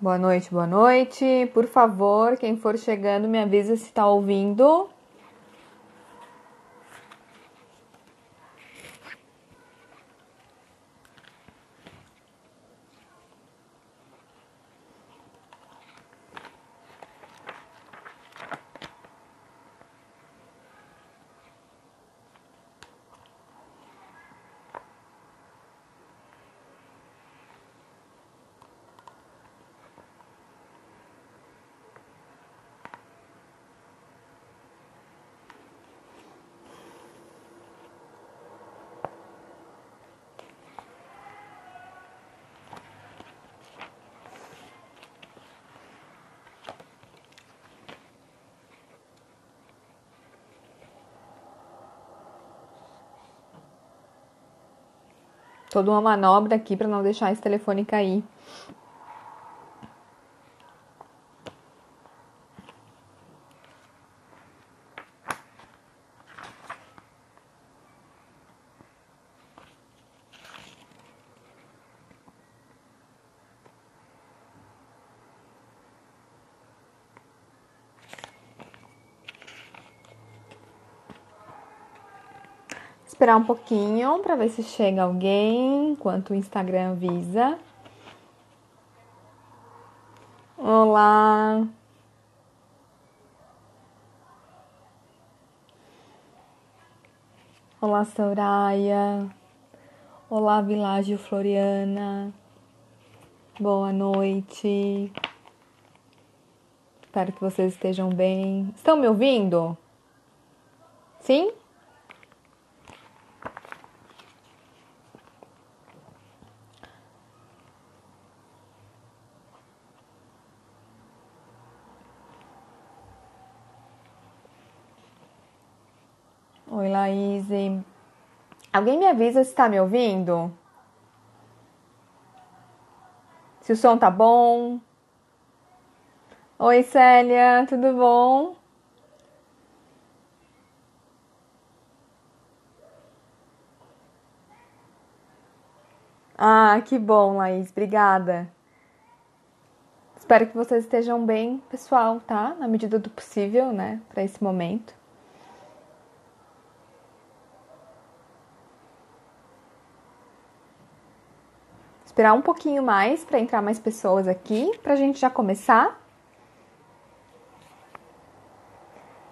Boa noite, boa noite. Por favor, quem for chegando, me avisa se está ouvindo. Toda uma manobra aqui para não deixar esse telefone cair. Esperar um pouquinho para ver se chega alguém enquanto o Instagram avisa. Olá. Olá, Soraya. Olá, Világio Floriana. Boa noite. Espero que vocês estejam bem. Estão me ouvindo? Sim? Laís. Alguém me avisa se está me ouvindo? Se o som tá bom? Oi, Célia, tudo bom? Ah, que bom, Laís, obrigada. Espero que vocês estejam bem, pessoal, tá? Na medida do possível, né, para esse momento. Esperar um pouquinho mais para entrar mais pessoas aqui, para a gente já começar.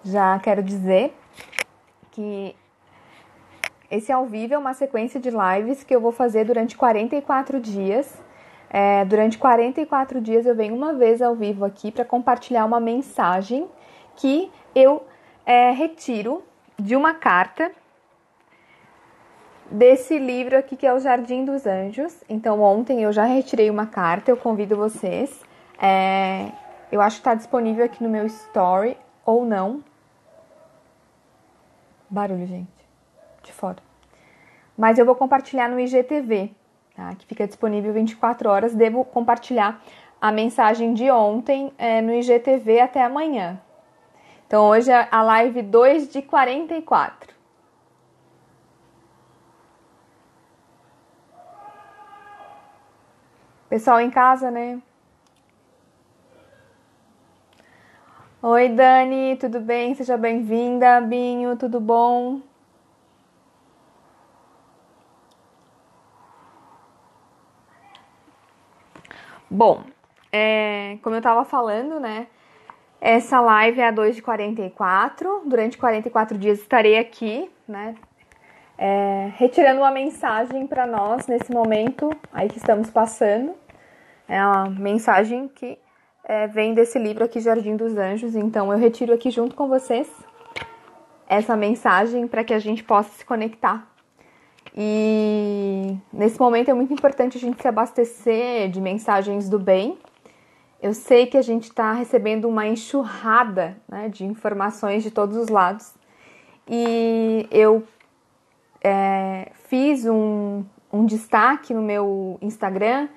Já quero dizer que esse ao vivo é uma sequência de lives que eu vou fazer durante 44 dias. É, durante 44 dias eu venho uma vez ao vivo aqui para compartilhar uma mensagem que eu é, retiro de uma carta desse livro aqui que é o Jardim dos Anjos. Então ontem eu já retirei uma carta, eu convido vocês. É, eu acho que está disponível aqui no meu story ou não. Barulho, gente, de fora. Mas eu vou compartilhar no IGTV, tá? Que fica disponível 24 horas. Devo compartilhar a mensagem de ontem é, no IGTV até amanhã. Então hoje é a live 2 de 44. Pessoal em casa, né? Oi, Dani, tudo bem? Seja bem-vinda. Binho, tudo bom? Bom, é, como eu tava falando, né? Essa live é a 2 de 44. Durante 44 dias estarei aqui, né? É, retirando uma mensagem para nós nesse momento aí que estamos passando. É uma mensagem que é, vem desse livro aqui, Jardim dos Anjos. Então eu retiro aqui junto com vocês essa mensagem para que a gente possa se conectar. E nesse momento é muito importante a gente se abastecer de mensagens do bem. Eu sei que a gente está recebendo uma enxurrada né, de informações de todos os lados. E eu é, fiz um, um destaque no meu Instagram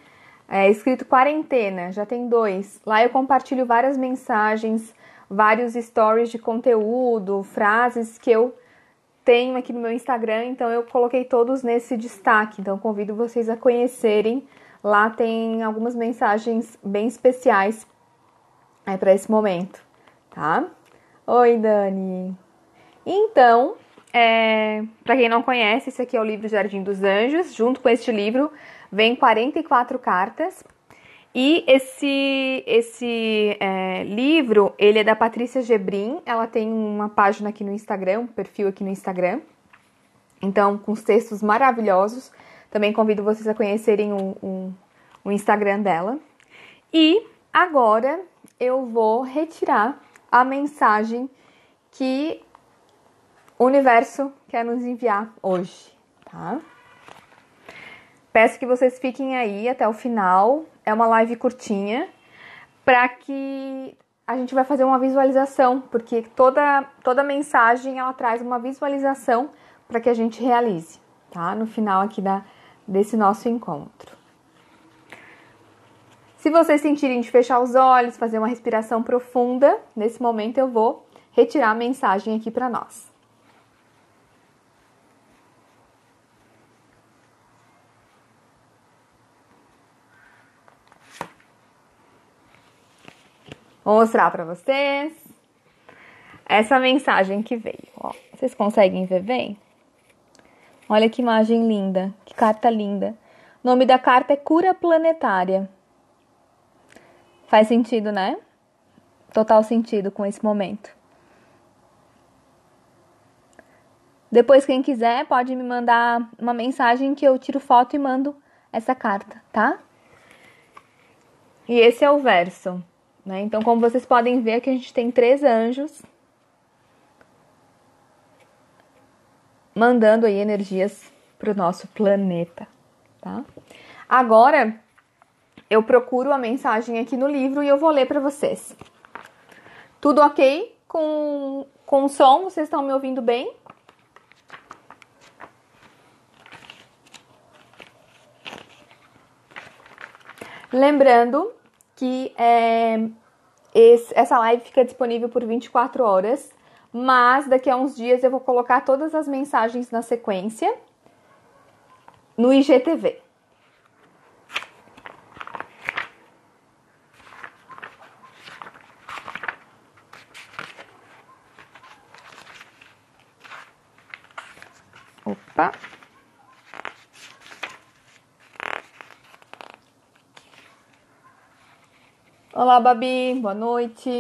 é, escrito quarentena, já tem dois. Lá eu compartilho várias mensagens, vários stories de conteúdo, frases que eu tenho aqui no meu Instagram, então eu coloquei todos nesse destaque. Então convido vocês a conhecerem Lá tem algumas mensagens bem especiais é, para esse momento, tá? Oi, Dani. Então, é, para quem não conhece, esse aqui é o livro Jardim dos Anjos. Junto com este livro vem 44 cartas. E esse, esse é, livro, ele é da Patrícia Gebrim. Ela tem uma página aqui no Instagram, um perfil aqui no Instagram. Então, com os textos maravilhosos. Também convido vocês a conhecerem o, o, o Instagram dela. E agora eu vou retirar a mensagem que o universo quer nos enviar hoje, tá? Peço que vocês fiquem aí até o final. É uma live curtinha para que a gente vai fazer uma visualização, porque toda toda mensagem ela traz uma visualização para que a gente realize, tá? No final aqui da desse nosso encontro. Se vocês sentirem de fechar os olhos, fazer uma respiração profunda, nesse momento eu vou retirar a mensagem aqui para nós. Vou mostrar para vocês essa mensagem que veio. Ó, vocês conseguem ver bem? Olha que imagem linda, que carta linda. O nome da carta é Cura Planetária. Faz sentido, né? Total sentido com esse momento. Depois, quem quiser, pode me mandar uma mensagem que eu tiro foto e mando essa carta, tá? E esse é o verso. Né? Então, como vocês podem ver, aqui a gente tem três anjos mandando aí energias para o nosso planeta, tá? Agora, eu procuro a mensagem aqui no livro e eu vou ler para vocês. Tudo ok com, com o som? Vocês estão me ouvindo bem? Lembrando que é, esse, essa live fica disponível por 24 horas, mas daqui a uns dias eu vou colocar todas as mensagens na sequência no IGTV. Opa! Olá, Babi, boa noite.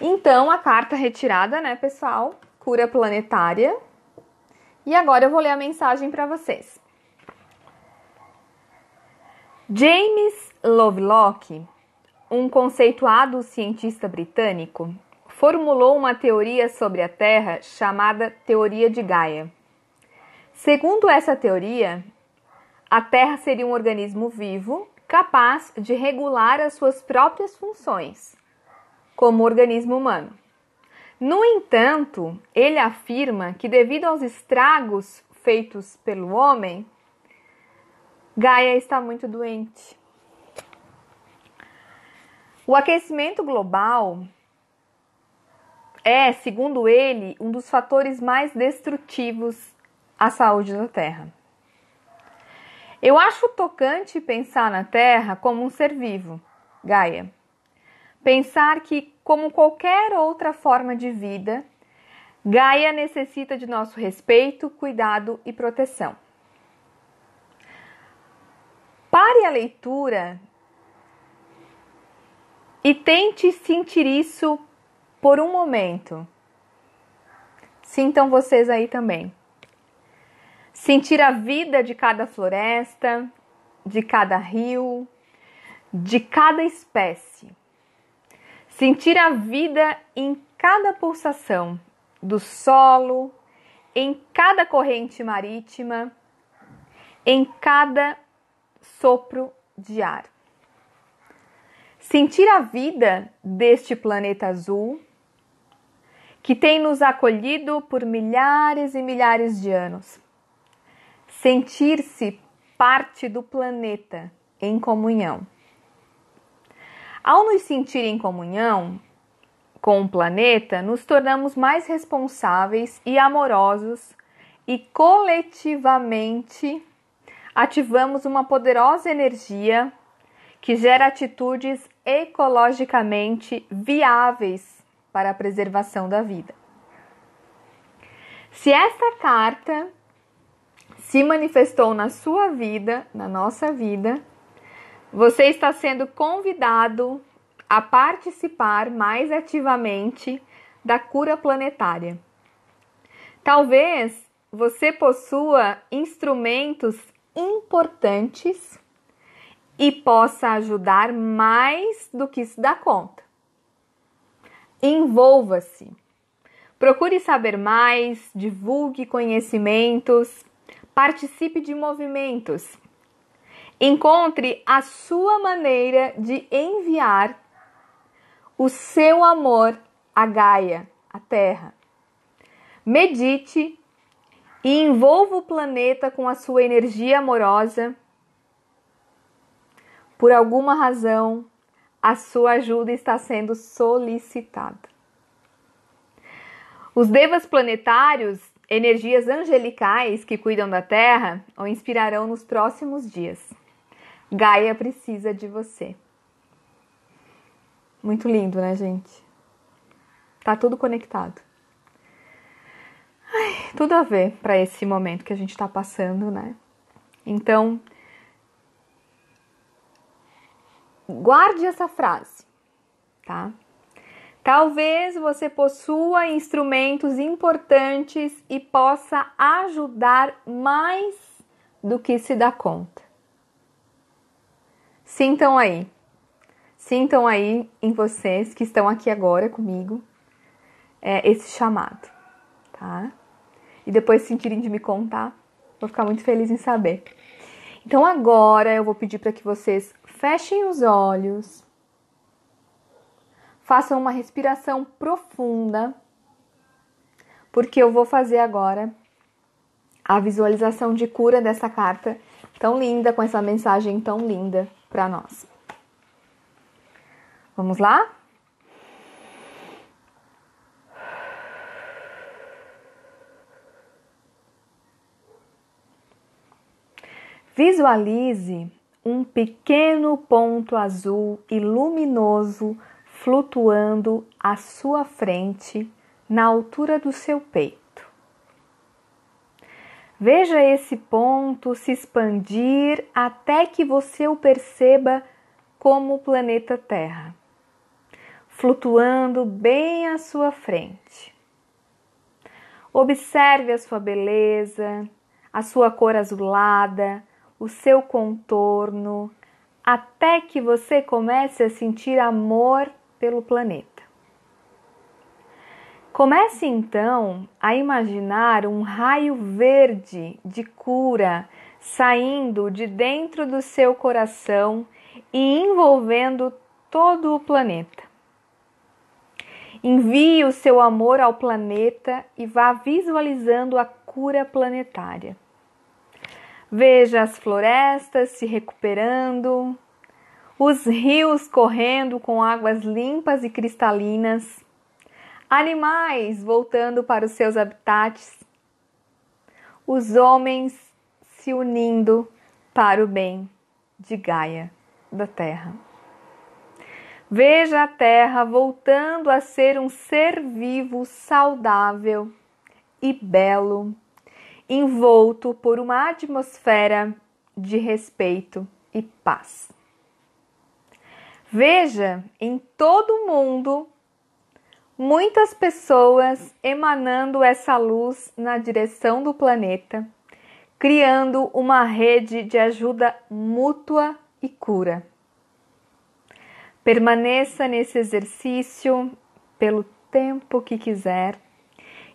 Então, a carta retirada, né, pessoal? Cura planetária. E agora eu vou ler a mensagem para vocês. James Lovelock, um conceituado cientista britânico, formulou uma teoria sobre a Terra chamada Teoria de Gaia. Segundo essa teoria, a Terra seria um organismo vivo capaz de regular as suas próprias funções, como organismo humano. No entanto, ele afirma que, devido aos estragos feitos pelo homem, Gaia está muito doente. O aquecimento global é, segundo ele, um dos fatores mais destrutivos à saúde da Terra. Eu acho tocante pensar na Terra como um ser vivo, Gaia. Pensar que, como qualquer outra forma de vida, Gaia necessita de nosso respeito, cuidado e proteção. Pare a leitura e tente sentir isso por um momento. Sintam vocês aí também sentir a vida de cada floresta, de cada rio, de cada espécie. Sentir a vida em cada pulsação do solo, em cada corrente marítima, em cada sopro de ar. Sentir a vida deste planeta azul que tem nos acolhido por milhares e milhares de anos sentir-se parte do planeta em comunhão. Ao nos sentir em comunhão com o planeta, nos tornamos mais responsáveis e amorosos e coletivamente ativamos uma poderosa energia que gera atitudes ecologicamente viáveis para a preservação da vida. Se esta carta se manifestou na sua vida, na nossa vida, você está sendo convidado a participar mais ativamente da cura planetária. Talvez você possua instrumentos importantes e possa ajudar mais do que se dá conta. Envolva-se. Procure saber mais, divulgue conhecimentos, participe de movimentos. Encontre a sua maneira de enviar o seu amor à Gaia, à Terra. Medite e envolva o planeta com a sua energia amorosa. Por alguma razão, a sua ajuda está sendo solicitada. Os devas planetários, energias angelicais que cuidam da Terra, o inspirarão nos próximos dias. Gaia precisa de você. Muito lindo, né, gente? Tá tudo conectado. Ai, tudo a ver para esse momento que a gente está passando, né? Então, guarde essa frase, tá? Talvez você possua instrumentos importantes e possa ajudar mais do que se dá conta. Sintam aí, sintam aí em vocês que estão aqui agora comigo é, esse chamado, tá? e depois sentirem de me contar, vou ficar muito feliz em saber. Então agora eu vou pedir para que vocês fechem os olhos, façam uma respiração profunda, porque eu vou fazer agora a visualização de cura dessa carta tão linda, com essa mensagem tão linda para nós. Vamos lá? Visualize um pequeno ponto azul e luminoso flutuando à sua frente, na altura do seu peito. Veja esse ponto se expandir até que você o perceba como o planeta Terra, flutuando bem à sua frente. Observe a sua beleza, a sua cor azulada, o seu contorno, até que você comece a sentir amor pelo planeta. Comece então a imaginar um raio verde de cura saindo de dentro do seu coração e envolvendo todo o planeta. Envie o seu amor ao planeta e vá visualizando a cura planetária. Veja as florestas se recuperando, os rios correndo com águas limpas e cristalinas, animais voltando para os seus habitats, os homens se unindo para o bem de Gaia, da Terra. Veja a Terra voltando a ser um ser vivo saudável e belo envolto por uma atmosfera de respeito e paz. Veja em todo o mundo muitas pessoas emanando essa luz na direção do planeta, criando uma rede de ajuda mútua e cura. Permaneça nesse exercício pelo tempo que quiser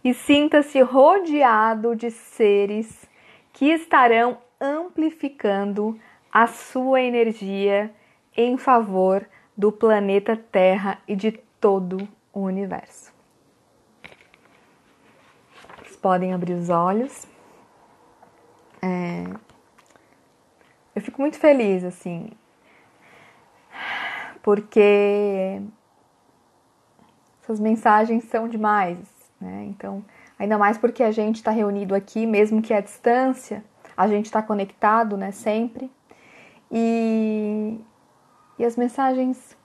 e sinta-se rodeado de seres que estarão amplificando a sua energia em favor do planeta Terra e de todo o universo. Vocês podem abrir os olhos. É... Eu fico muito feliz, assim, porque essas mensagens são demais. Né? Então, ainda mais porque a gente está reunido aqui, mesmo que à distância, a gente está conectado, né, sempre. E, e as mensagens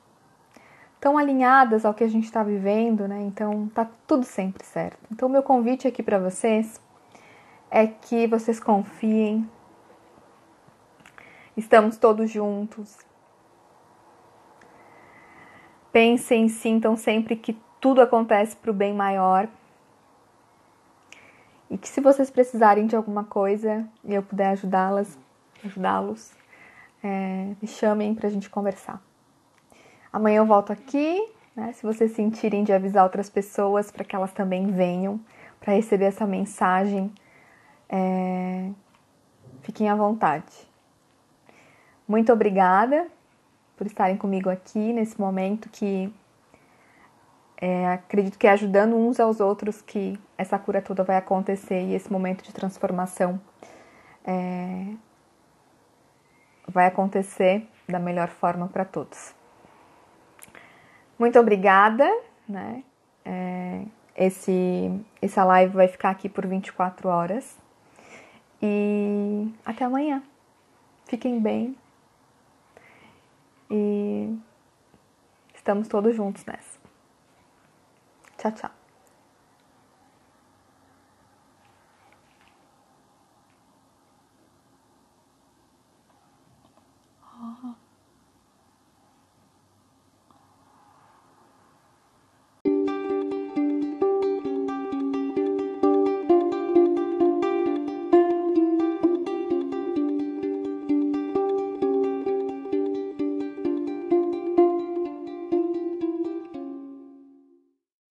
estão alinhadas ao que a gente está vivendo, né? Então tá tudo sempre certo. Então meu convite aqui para vocês é que vocês confiem. Estamos todos juntos. Pensem, sintam sempre que tudo acontece para o bem maior. E que se vocês precisarem de alguma coisa e eu puder ajudá-las, ajudá-los, é, me chamem para a gente conversar. Amanhã eu volto aqui, né, se vocês sentirem de avisar outras pessoas para que elas também venham para receber essa mensagem, é, fiquem à vontade. Muito obrigada por estarem comigo aqui nesse momento que é, acredito que é ajudando uns aos outros que essa cura toda vai acontecer e esse momento de transformação é, vai acontecer da melhor forma para todos. Muito obrigada, né? É, esse, essa live vai ficar aqui por 24 horas. E até amanhã. Fiquem bem. E estamos todos juntos nessa. Tchau, tchau.